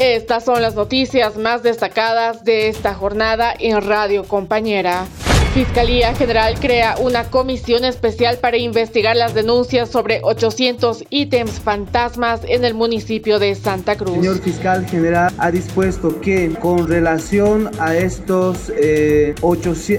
Estas son las noticias más destacadas de esta jornada en Radio Compañera. Fiscalía General crea una comisión especial para investigar las denuncias sobre 800 ítems fantasmas en el municipio de Santa Cruz. El señor fiscal general ha dispuesto que con relación a estos eh,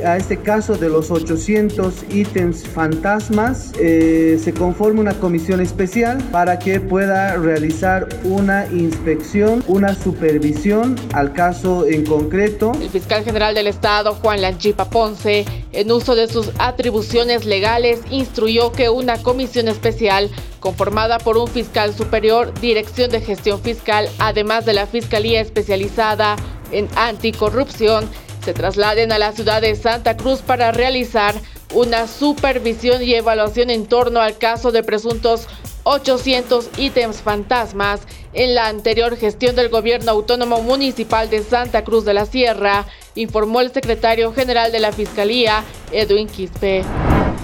a este caso de los 800 ítems fantasmas eh, se conforme una comisión especial para que pueda realizar una inspección, una supervisión al caso en concreto. El fiscal general del estado Juan Lanchipa Ponce en uso de sus atribuciones legales, instruyó que una comisión especial conformada por un fiscal superior, Dirección de Gestión Fiscal, además de la Fiscalía Especializada en Anticorrupción, se trasladen a la ciudad de Santa Cruz para realizar una supervisión y evaluación en torno al caso de presuntos 800 ítems fantasmas en la anterior gestión del gobierno autónomo municipal de Santa Cruz de la Sierra, informó el secretario general de la Fiscalía, Edwin Quispe.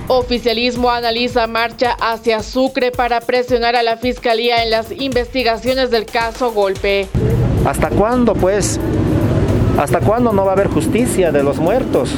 Oficialismo analiza marcha hacia Sucre para presionar a la Fiscalía en las investigaciones del caso Golpe. ¿Hasta cuándo, pues? ¿Hasta cuándo no va a haber justicia de los muertos?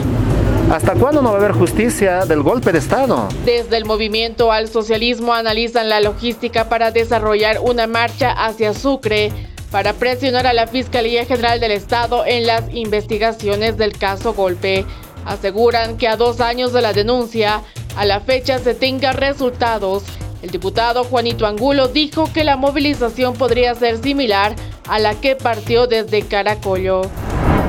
¿Hasta cuándo no va a haber justicia del golpe de Estado? Desde el movimiento al socialismo analizan la logística para desarrollar una marcha hacia Sucre para presionar a la Fiscalía General del Estado en las investigaciones del caso golpe. Aseguran que a dos años de la denuncia, a la fecha se tenga resultados. El diputado Juanito Angulo dijo que la movilización podría ser similar a la que partió desde Caracollo.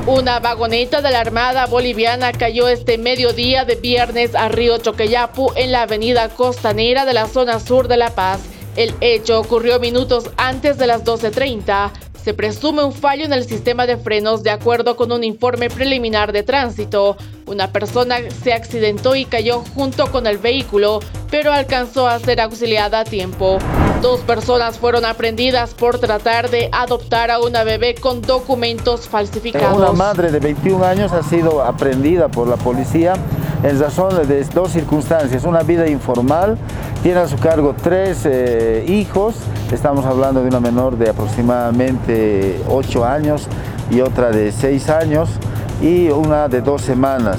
Una vagoneta de la Armada Boliviana cayó este mediodía de viernes a Río Choqueyapu en la avenida costanera de la zona sur de La Paz. El hecho ocurrió minutos antes de las 12.30. Se presume un fallo en el sistema de frenos de acuerdo con un informe preliminar de tránsito. Una persona se accidentó y cayó junto con el vehículo, pero alcanzó a ser auxiliada a tiempo. Dos personas fueron aprendidas por tratar de adoptar a una bebé con documentos falsificados. Una madre de 21 años ha sido aprendida por la policía en razón de dos circunstancias. Una vida informal, tiene a su cargo tres eh, hijos, estamos hablando de una menor de aproximadamente 8 años y otra de 6 años y una de dos semanas.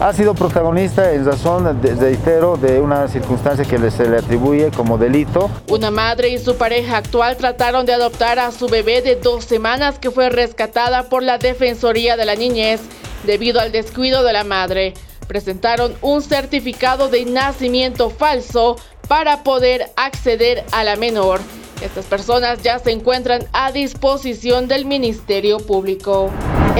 Ha sido protagonista en razón, de, reitero, de una circunstancia que se le atribuye como delito. Una madre y su pareja actual trataron de adoptar a su bebé de dos semanas que fue rescatada por la Defensoría de la Niñez debido al descuido de la madre. Presentaron un certificado de nacimiento falso para poder acceder a la menor. Estas personas ya se encuentran a disposición del Ministerio Público.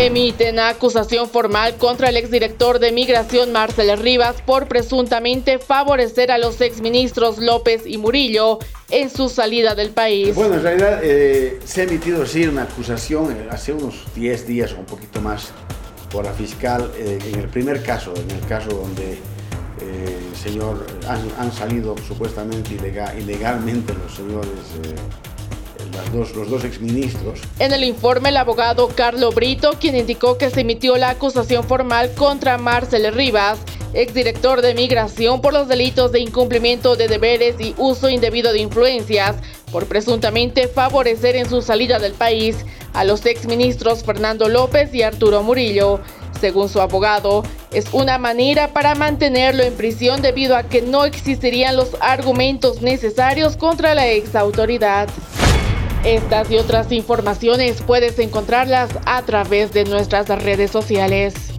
Emiten acusación formal contra el exdirector de Migración Marcel Rivas por presuntamente favorecer a los exministros López y Murillo en su salida del país. Bueno, en realidad eh, se ha emitido así una acusación eh, hace unos 10 días o un poquito más por la fiscal eh, en el primer caso, en el caso donde eh, señor, han, salido supuestamente ilegalmente los señores, eh, dos, los dos exministros. En el informe, el abogado Carlo Brito, quien indicó que se emitió la acusación formal contra Marcel Rivas, exdirector de Migración, por los delitos de incumplimiento de deberes y uso indebido de influencias, por presuntamente favorecer en su salida del país a los exministros Fernando López y Arturo Murillo. Según su abogado, es una manera para mantenerlo en prisión debido a que no existirían los argumentos necesarios contra la ex autoridad. Estas y otras informaciones puedes encontrarlas a través de nuestras redes sociales.